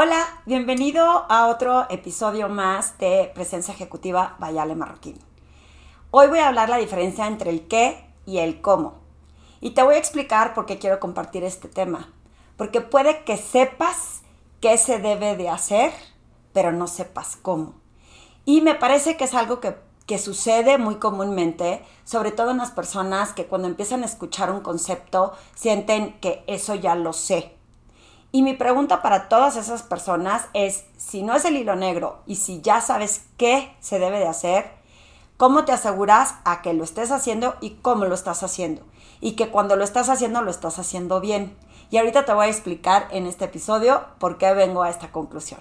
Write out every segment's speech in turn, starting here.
Hola, bienvenido a otro episodio más de Presencia Ejecutiva Bayale Marroquín. Hoy voy a hablar la diferencia entre el qué y el cómo. Y te voy a explicar por qué quiero compartir este tema. Porque puede que sepas qué se debe de hacer, pero no sepas cómo. Y me parece que es algo que, que sucede muy comúnmente, sobre todo en las personas que cuando empiezan a escuchar un concepto sienten que eso ya lo sé y mi pregunta para todas esas personas es, si no es el hilo negro y si ya sabes qué se debe de hacer, ¿cómo te aseguras a que lo estés haciendo y cómo lo estás haciendo? Y que cuando lo estás haciendo lo estás haciendo bien. Y ahorita te voy a explicar en este episodio por qué vengo a esta conclusión.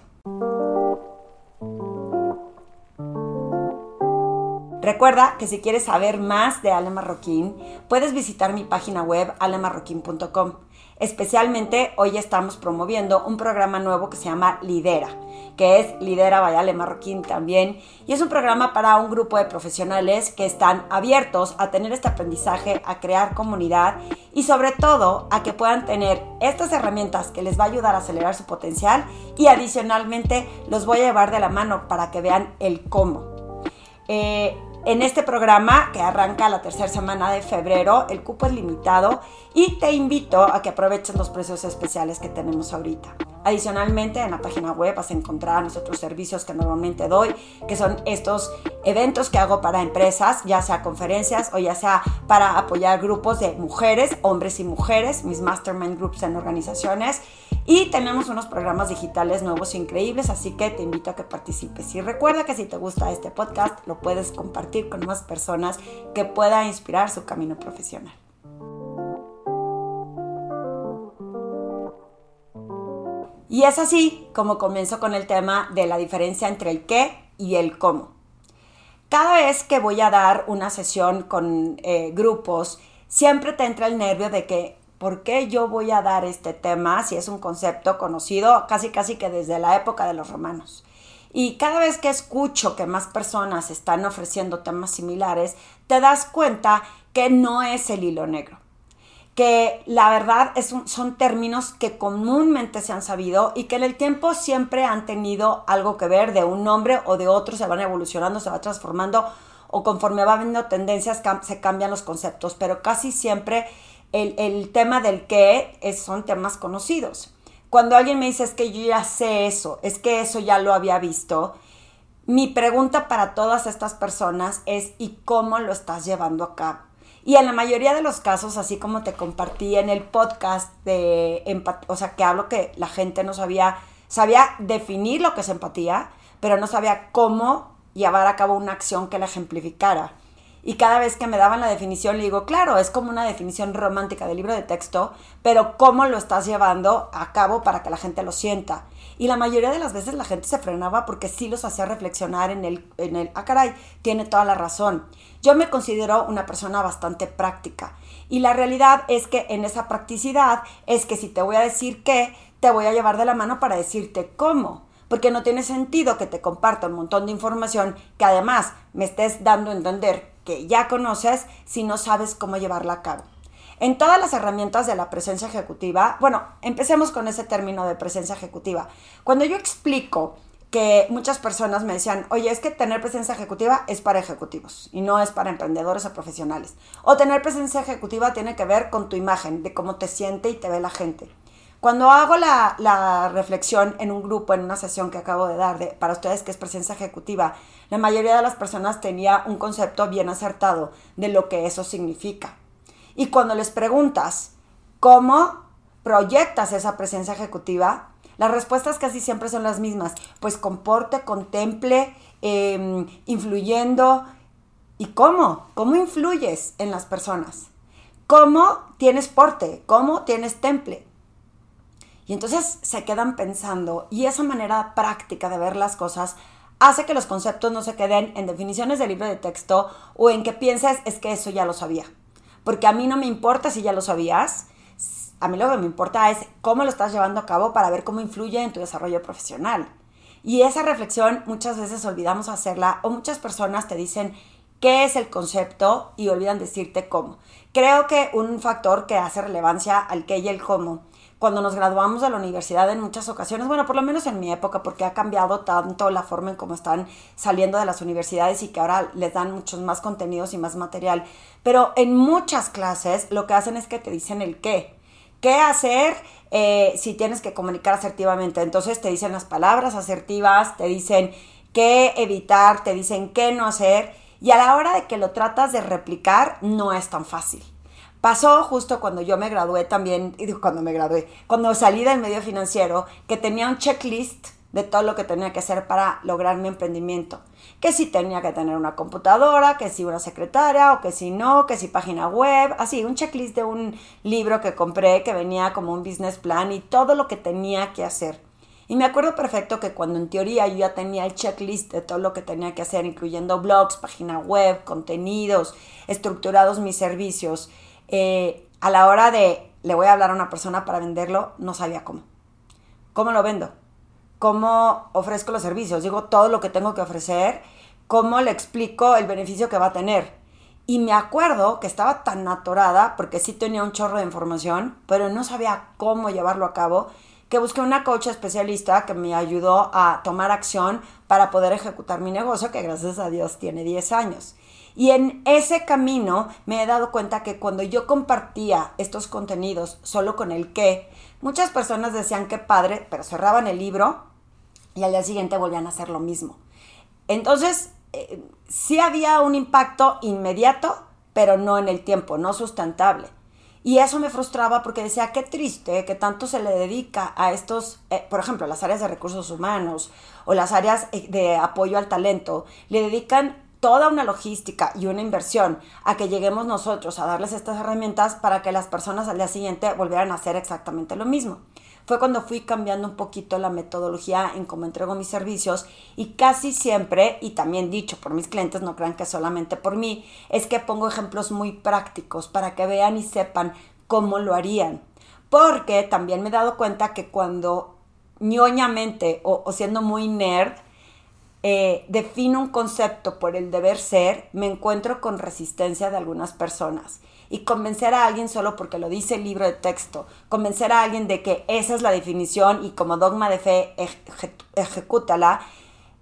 Recuerda que si quieres saber más de Ale Marroquín, puedes visitar mi página web alemarroquín.com. Especialmente hoy estamos promoviendo un programa nuevo que se llama Lidera, que es Lidera Vayale Marroquín también. Y es un programa para un grupo de profesionales que están abiertos a tener este aprendizaje, a crear comunidad y sobre todo a que puedan tener estas herramientas que les va a ayudar a acelerar su potencial y adicionalmente los voy a llevar de la mano para que vean el cómo. Eh, en este programa que arranca la tercera semana de febrero, el cupo es limitado y te invito a que aproveches los precios especiales que tenemos ahorita. Adicionalmente, en la página web vas a encontrar los otros servicios que normalmente doy, que son estos eventos que hago para empresas, ya sea conferencias o ya sea para apoyar grupos de mujeres, hombres y mujeres, mis mastermind groups en organizaciones y tenemos unos programas digitales nuevos e increíbles, así que te invito a que participes. Y recuerda que si te gusta este podcast, lo puedes compartir con más personas que pueda inspirar su camino profesional. Y es así como comienzo con el tema de la diferencia entre el qué y el cómo. Cada vez que voy a dar una sesión con eh, grupos, siempre te entra el nervio de que ¿Por qué yo voy a dar este tema si es un concepto conocido casi casi que desde la época de los romanos? Y cada vez que escucho que más personas están ofreciendo temas similares, te das cuenta que no es el hilo negro. Que la verdad son términos que comúnmente se han sabido y que en el tiempo siempre han tenido algo que ver de un nombre o de otro, se van evolucionando, se va transformando o conforme va habiendo tendencias se cambian los conceptos, pero casi siempre el, tema del qué son temas conocidos. Cuando alguien me dice es que yo ya sé eso, es que eso ya lo había visto, mi pregunta para todas estas personas es ¿y cómo lo estás llevando a cabo? Y en la mayoría de los casos, así como te compartí en el podcast de empatía, o sea, que hablo que la gente no sabía, sabía definir lo que es empatía, pero no sabía cómo llevar a cabo una acción que la ejemplificara. Y cada vez que me daban la definición, le digo, claro, es como una definición romántica del libro de texto, pero ¿cómo lo estás llevando a cabo para que la gente lo sienta? Y la mayoría de las veces la gente se frenaba porque sí los hacía reflexionar en el, en el, ah, caray, tiene toda la razón. Yo me considero una persona bastante práctica. Y la realidad es que en esa practicidad es que si te voy a decir qué, te voy a llevar de la mano para decirte cómo porque no tiene sentido que te comparta un montón de información que además me estés dando a entender que ya conoces si no sabes cómo llevarla a cabo. En todas las herramientas de la presencia ejecutiva, bueno, empecemos con ese término de presencia ejecutiva. Cuando yo explico que muchas personas me decían, oye, es que tener presencia ejecutiva es para ejecutivos y no es para emprendedores o profesionales. O tener presencia ejecutiva tiene que ver con tu imagen, de cómo te siente y te ve la gente. Cuando hago la, reflexión en un grupo, en una sesión que acabo de dar para ustedes, que es presencia ejecutiva, la mayoría de las personas tenía un concepto bien acertado de lo que eso significa. Y cuando les preguntas cómo proyectas esa presencia ejecutiva, las respuestas casi siempre son las mismas. Pues comporte, contemple, em, influyendo. ¿Y cómo? ¿Cómo influyes en las personas? ¿Cómo tienes porte? ¿Cómo tienes temple? Y entonces se quedan pensando y esa manera práctica de ver las cosas hace que los conceptos no se queden en definiciones de libro de texto o en que pienses es que eso ya lo sabía. Porque a mí no me importa si ya lo sabías, a mí lo que me importa es cómo lo estás llevando a cabo para ver cómo influye en tu desarrollo profesional. Y esa reflexión muchas veces olvidamos hacerla o muchas personas te dicen qué es el concepto y olvidan decirte cómo. Creo que un factor que hace relevancia al qué y el cómo cuando nos graduamos de la universidad en muchas ocasiones, bueno, por lo menos en mi época, porque ha cambiado tanto la forma en cómo están saliendo de las universidades y que ahora les dan muchos más contenidos y más material, pero en muchas clases lo que hacen es que te dicen el qué. ¿Qué hacer eh, si tienes que comunicar asertivamente? Entonces te dicen las palabras asertivas, te dicen qué evitar, te dicen qué no hacer y a la hora de que lo tratas de replicar no es tan fácil. Pasó justo cuando yo me gradué también, y cuando me gradué, cuando salí del medio financiero, que tenía un checklist de todo lo que tenía que hacer para lograr mi emprendimiento. Que si tenía que tener una computadora, que si una secretaria, o que si no, que si página web, así, un checklist de un libro que compré que venía como un business plan y todo lo que tenía que hacer. Y me acuerdo perfecto que cuando en teoría yo ya tenía el checklist de todo lo que tenía que hacer, incluyendo blogs, página web, contenidos, estructurados mis servicios, eh, a la hora de le voy a hablar a una persona para venderlo, no sabía cómo. ¿Cómo lo vendo? ¿Cómo ofrezco los servicios? Digo todo lo que tengo que ofrecer, cómo le explico el beneficio que va a tener. Y me acuerdo que estaba tan atorada, porque sí tenía un chorro de información, pero no sabía cómo llevarlo a cabo que busqué una coach especialista que me ayudó a tomar acción para poder ejecutar mi negocio, que gracias a Dios tiene 10 años. Y en ese camino me he dado cuenta que cuando yo compartía estos contenidos solo con el qué, muchas personas decían que padre, pero cerraban el libro y al día siguiente volvían a hacer lo mismo. Entonces, eh, sí había un impacto inmediato, pero no en el tiempo, no sustentable. Y eso me frustraba porque decía, qué triste que tanto se le dedica a estos, eh, por ejemplo, las áreas de recursos humanos o las áreas eh, de apoyo al talento, le dedican toda una logística y una inversión a que lleguemos nosotros a darles estas herramientas para que las personas al día siguiente volvieran a hacer exactamente lo mismo. Fue cuando fui cambiando un poquito la metodología en cómo entrego mis servicios y casi siempre, y también dicho por mis clientes, no crean que solamente por mí, es que pongo ejemplos muy prácticos para que vean y sepan cómo lo harían. Porque también me he dado cuenta que cuando ñoñamente o, o siendo muy nerd, eh, defino un concepto por el deber ser, me encuentro con resistencia de algunas personas. Y convencer a alguien solo porque lo dice el libro de texto, convencer a alguien de que esa es la definición y como dogma de fe ejecútala,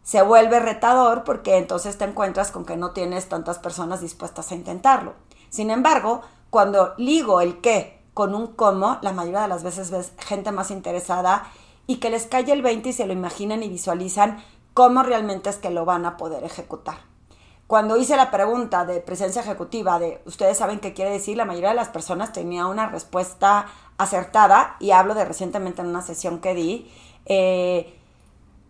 se vuelve retador porque entonces te encuentras con que no tienes tantas personas dispuestas a intentarlo. Sin embargo, cuando ligo el qué con un cómo, la mayoría de las veces ves gente más interesada y que les cae el 20 y se lo imaginan y visualizan cómo realmente es que lo van a poder ejecutar. Cuando hice la pregunta de presencia ejecutiva, de ustedes saben qué quiere decir, la mayoría de las personas tenía una respuesta acertada, y hablo de recientemente en una sesión que di, eh,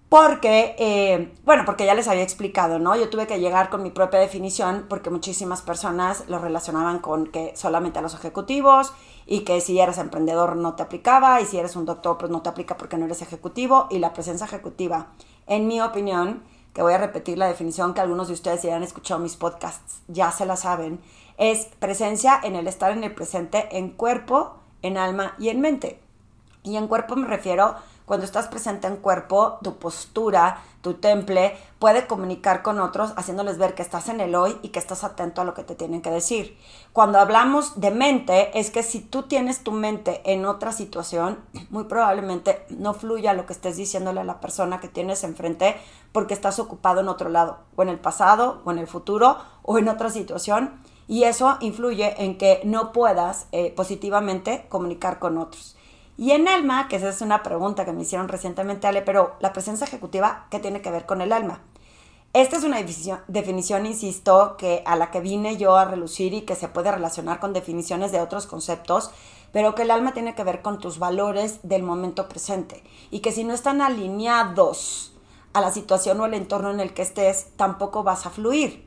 porque, eh, bueno, porque ya les había explicado, ¿no? Yo tuve que llegar con mi propia definición porque muchísimas personas lo relacionaban con que solamente a los ejecutivos y que si eres emprendedor no te aplicaba y si eres un doctor pues no te aplica porque no eres ejecutivo y la presencia ejecutiva, en mi opinión, que voy a repetir la definición que algunos de ustedes si han escuchado mis podcasts ya se la saben, es presencia en el estar en el presente en cuerpo, en alma y en mente. Y en cuerpo me refiero cuando estás presente en cuerpo, tu postura, tu temple puede comunicar con otros haciéndoles ver que estás en el hoy y que estás atento a lo que te tienen que decir. Cuando hablamos de mente, es que si tú tienes tu mente en otra situación, muy probablemente no fluya lo que estés diciéndole a la persona que tienes enfrente porque estás ocupado en otro lado, o en el pasado, o en el futuro, o en otra situación. Y eso influye en que no puedas eh, positivamente comunicar con otros. Y en alma, que esa es una pregunta que me hicieron recientemente, Ale, pero la presencia ejecutiva, ¿qué tiene que ver con el alma? Esta es una definición, insisto, que a la que vine yo a relucir y que se puede relacionar con definiciones de otros conceptos, pero que el alma tiene que ver con tus valores del momento presente y que si no están alineados a la situación o el entorno en el que estés, tampoco vas a fluir.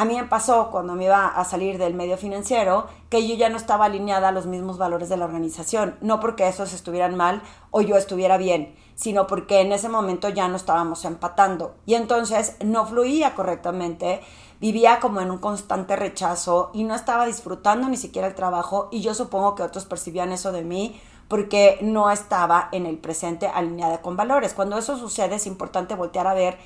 A mí me pasó cuando me iba a salir del medio financiero que yo ya no estaba alineada a los mismos valores de la organización, no porque esos estuvieran mal o yo estuviera bien, sino porque en ese momento ya no estábamos empatando y entonces no fluía correctamente, vivía como en un constante rechazo y no estaba disfrutando ni siquiera el trabajo y yo supongo que otros percibían eso de mí porque no estaba en el presente alineada con valores. Cuando eso sucede es importante voltear a ver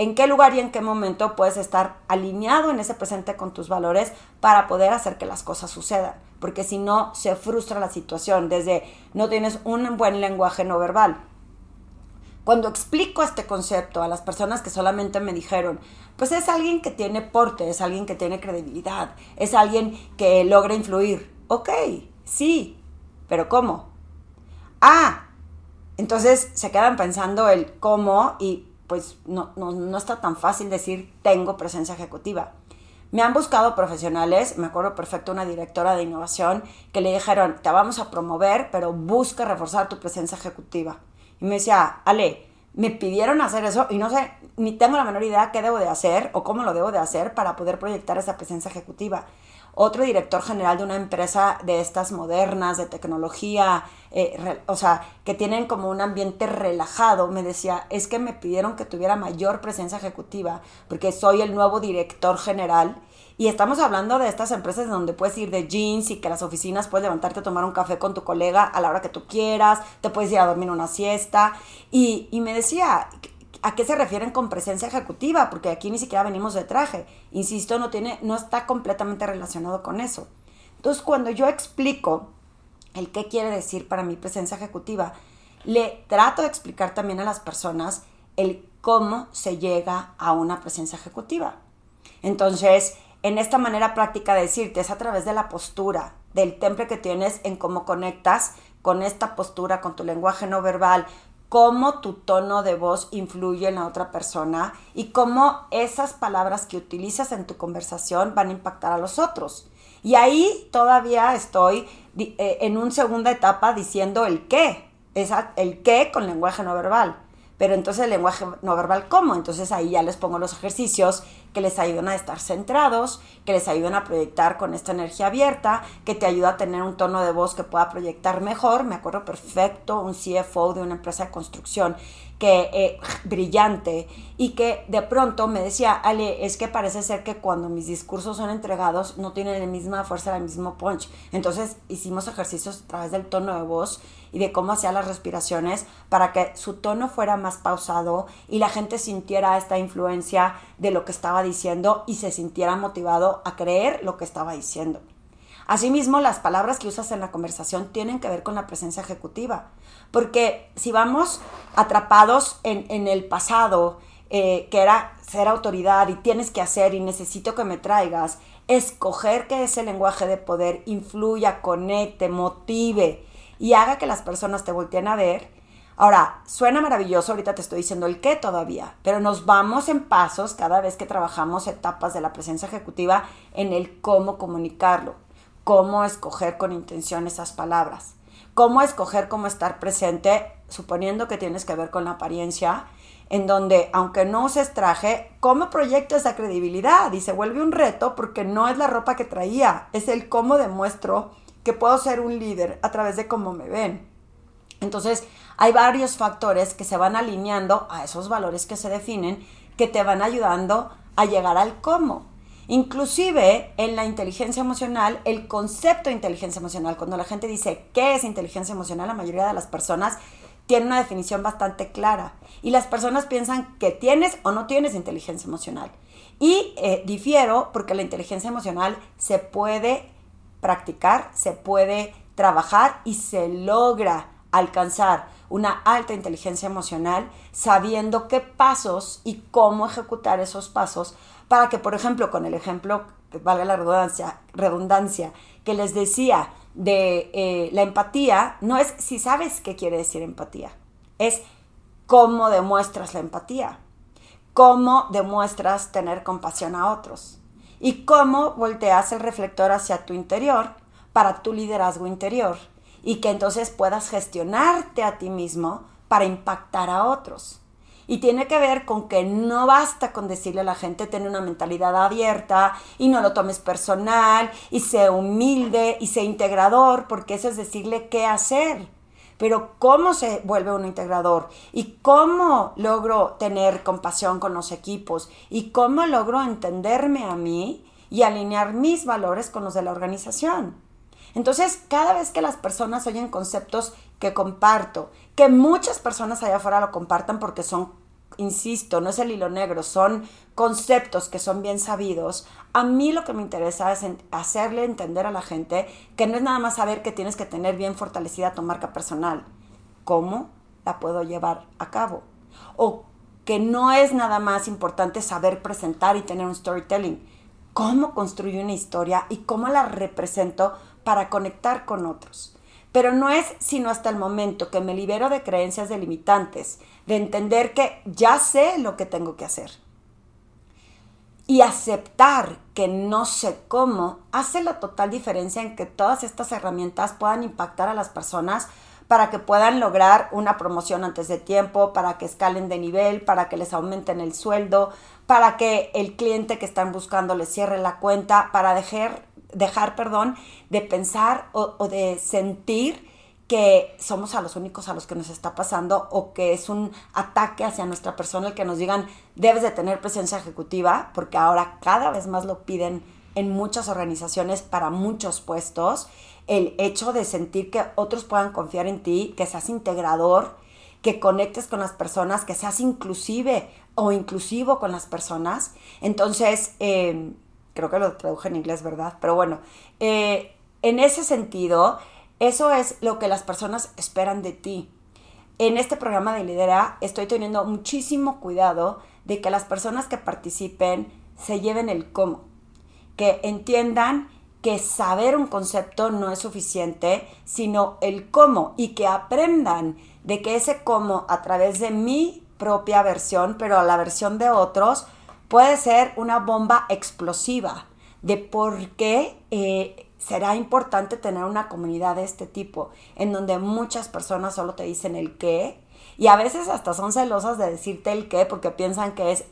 en qué lugar y en qué momento puedes estar alineado en ese presente con tus valores para poder hacer que las cosas sucedan. Porque si no, se frustra la situación desde no tienes un buen lenguaje no verbal. Cuando explico este concepto a las personas que solamente me dijeron, pues es alguien que tiene porte, es alguien que tiene credibilidad, es alguien que logra influir. Ok, sí, pero ¿cómo? Ah, entonces se quedan pensando el cómo y pues no, no, está tan fácil decir tengo presencia ejecutiva. Me han buscado profesionales, me acuerdo perfecto una directora de innovación que le dijeron, te vamos a promover, pero busca reforzar tu presencia ejecutiva. Y me decía, Ale, me pidieron hacer eso y no sé, ni tengo la menor idea qué debo de hacer o cómo lo debo de hacer para poder proyectar esa presencia ejecutiva otro director general de una empresa de estas modernas, de tecnología, eh, o sea, que tienen como un ambiente relajado, me decía, es que me pidieron que tuviera mayor presencia ejecutiva, porque soy el nuevo director general. Y estamos hablando de estas empresas donde puedes ir de jeans y que las oficinas puedes levantarte a tomar un café con tu colega a la hora que tú quieras, te puedes ir a dormir una siesta. Y, y me decía, ¿A qué se refieren con presencia ejecutiva? Porque aquí ni siquiera venimos de traje. Insisto, no, tiene, no está completamente relacionado con eso. Entonces, cuando yo explico el qué quiere decir para mí presencia ejecutiva, le trato de explicar también a las personas el cómo se llega a una presencia ejecutiva. Entonces, en esta manera práctica de decirte es a través de la postura, del temple que tienes en cómo conectas con esta postura, con tu lenguaje no verbal, cómo tu tono de voz influye en la otra persona y cómo esas palabras que utilizas en tu conversación van a impactar a los otros. Y ahí todavía estoy eh, en una segunda etapa diciendo el qué, el qué con lenguaje no verbal. Pero entonces el lenguaje no verbal, ¿cómo? Entonces ahí ya les pongo los ejercicios que les ayudan a estar centrados, que les ayudan a proyectar con esta energía abierta, que te ayuda a tener un tono de voz que pueda proyectar mejor. Me acuerdo perfecto un CFO de una empresa de construcción que eh, brillante y que de pronto me decía, Ale, es que parece ser que cuando mis discursos son entregados no tienen la misma fuerza, el mismo punch. Entonces hicimos ejercicios a través del tono de voz y de cómo hacía las respiraciones para que su tono fuera más pausado y la gente sintiera esta influencia de lo que estaba diciendo y se sintiera motivado a creer lo que estaba diciendo. Asimismo, las palabras que usas en la conversación tienen que ver con la presencia ejecutiva, porque si vamos atrapados en, el pasado, eh, que era ser autoridad y tienes que hacer y necesito que me traigas, escoger que ese lenguaje de poder influya, conecte, motive y haga que las personas te volteen a ver. Ahora, suena maravilloso, ahorita te estoy diciendo el qué todavía, pero nos vamos en pasos cada vez que trabajamos etapas de la presencia ejecutiva en el cómo comunicarlo cómo escoger con intención esas palabras, cómo escoger cómo estar presente, suponiendo que tienes que ver con la apariencia, en donde, aunque no uses traje, cómo proyecto esa credibilidad y se vuelve un reto porque no es la ropa que traía, es el cómo demuestro que puedo ser un líder a través de cómo me ven. Entonces, hay varios factores que se van alineando a esos valores que se definen que te van ayudando a llegar al cómo. Inclusive en la inteligencia emocional, el concepto de inteligencia emocional, cuando la gente dice qué es inteligencia emocional, la mayoría de las personas tiene una definición bastante clara. Y las personas piensan que tienes o no tienes inteligencia emocional. Y eh, difiero porque la inteligencia emocional se puede practicar, se puede trabajar y se logra alcanzar una alta inteligencia emocional sabiendo qué pasos y cómo ejecutar esos pasos para que, por ejemplo, con el ejemplo, valga la redundancia, redundancia que les decía de eh, la empatía, no es si sabes qué quiere decir empatía, es cómo demuestras la empatía, cómo demuestras tener compasión a otros y cómo volteas el reflector hacia tu interior para tu liderazgo interior y que entonces puedas gestionarte a ti mismo para impactar a otros. Y tiene que ver con que no basta con decirle a la gente, ten una mentalidad abierta y no lo tomes personal y sé humilde y sé integrador, porque eso es decirle qué hacer. Pero ¿cómo se vuelve un integrador? ¿Y cómo logro tener compasión con los equipos? ¿Y cómo logro entenderme a mí y alinear mis valores con los de la organización? Entonces, cada vez que las personas oyen conceptos que comparto, que muchas personas allá afuera lo compartan porque son insisto, no es el hilo negro, son conceptos que son bien sabidos. A mí lo que me interesa es hacerle entender a la gente que no es nada más saber que tienes que tener bien fortalecida tu marca personal. ¿Cómo la puedo llevar a cabo? O que no es nada más importante saber presentar y tener un storytelling. ¿Cómo construyo una historia y cómo la represento para conectar con otros? Pero no es sino hasta el momento que me libero de creencias delimitantes, de entender que ya sé lo que tengo que hacer. Y aceptar que no sé cómo hace la total diferencia en que todas estas herramientas puedan impactar a las personas para que puedan lograr una promoción antes de tiempo, para que escalen de nivel, para que les aumenten el sueldo, para que el cliente que están buscando les cierre la cuenta, para dejar dejar, perdón, de pensar o, de sentir que somos a los únicos a los que nos está pasando o que es un ataque hacia nuestra persona el que nos digan debes de tener presencia ejecutiva, porque ahora cada vez más lo piden en muchas organizaciones para muchos puestos, el hecho de sentir que otros puedan confiar en ti, que seas integrador, que conectes con las personas, que seas inclusive o inclusivo con las personas. Entonces, eh, creo que lo traduje en inglés, ¿verdad? Pero bueno, eh, en ese sentido, eso es lo que las personas esperan de ti. En este programa de lidera estoy teniendo muchísimo cuidado de que las personas que participen se lleven el cómo, que entiendan que saber un concepto no es suficiente, sino el cómo y que aprendan de que ese cómo a través de mi propia versión, pero a la versión de otros, puede ser una bomba explosiva de por qué eh, será importante tener una comunidad de este tipo, en donde muchas personas solo te dicen el qué y a veces hasta son celosas de decirte el qué porque piensan que es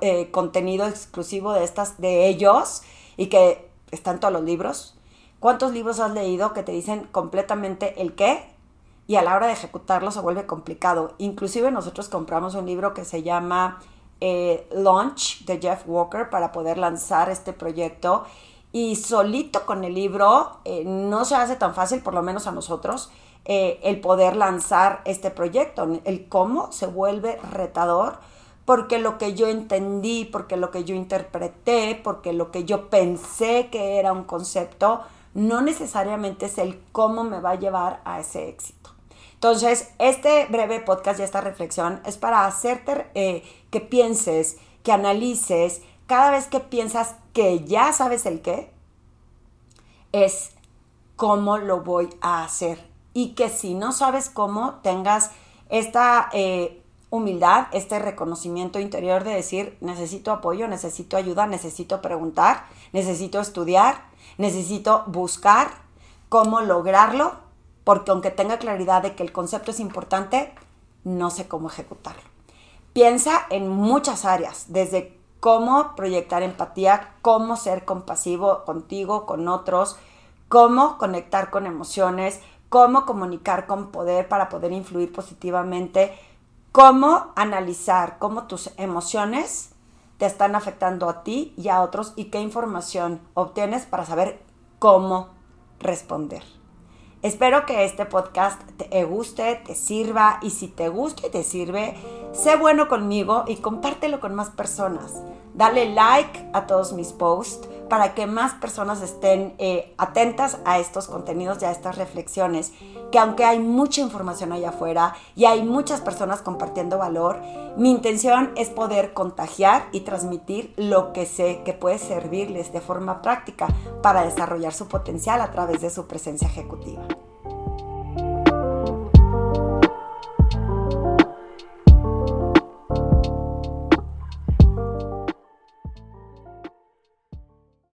eh, contenido exclusivo de estas de ellos y que están todos los libros. ¿Cuántos libros has leído que te dicen completamente el qué? Y a la hora de ejecutarlo se vuelve complicado. Inclusive nosotros compramos un libro que se llama eh, launch de Jeff Walker para poder lanzar este proyecto. Y solito con el libro eh, no se hace tan fácil, por lo menos a nosotros, eh, el poder lanzar este proyecto. El cómo se vuelve retador porque lo que yo entendí, porque lo que yo interpreté, porque lo que yo pensé que era un concepto, no necesariamente es el cómo me va a llevar a ese éxito. Entonces, este breve podcast y esta reflexión es para hacerte eh, que pienses, que analices, cada vez que piensas que ya sabes el qué, es cómo lo voy a hacer. Y que si no sabes cómo, tengas esta eh, humildad, este reconocimiento interior de decir, necesito apoyo, necesito ayuda, necesito preguntar, necesito estudiar, necesito buscar cómo lograrlo porque aunque tenga claridad de que el concepto es importante, no sé cómo ejecutarlo. Piensa en muchas áreas, desde cómo proyectar empatía, cómo ser compasivo contigo, con otros, cómo conectar con emociones, cómo comunicar con poder para poder influir positivamente, cómo analizar cómo tus emociones te están afectando a ti y a otros y qué información obtienes para saber cómo responder. Espero que este podcast te guste, te sirva y si te gusta y te sirve, sé bueno conmigo y compártelo con más personas. Dale like a todos mis posts para que más personas estén eh, atentas a estos contenidos y a estas reflexiones, que aunque hay mucha información allá afuera y hay muchas personas compartiendo valor, mi intención es poder contagiar y transmitir lo que sé que puede servirles de forma práctica para desarrollar su potencial a través de su presencia ejecutiva.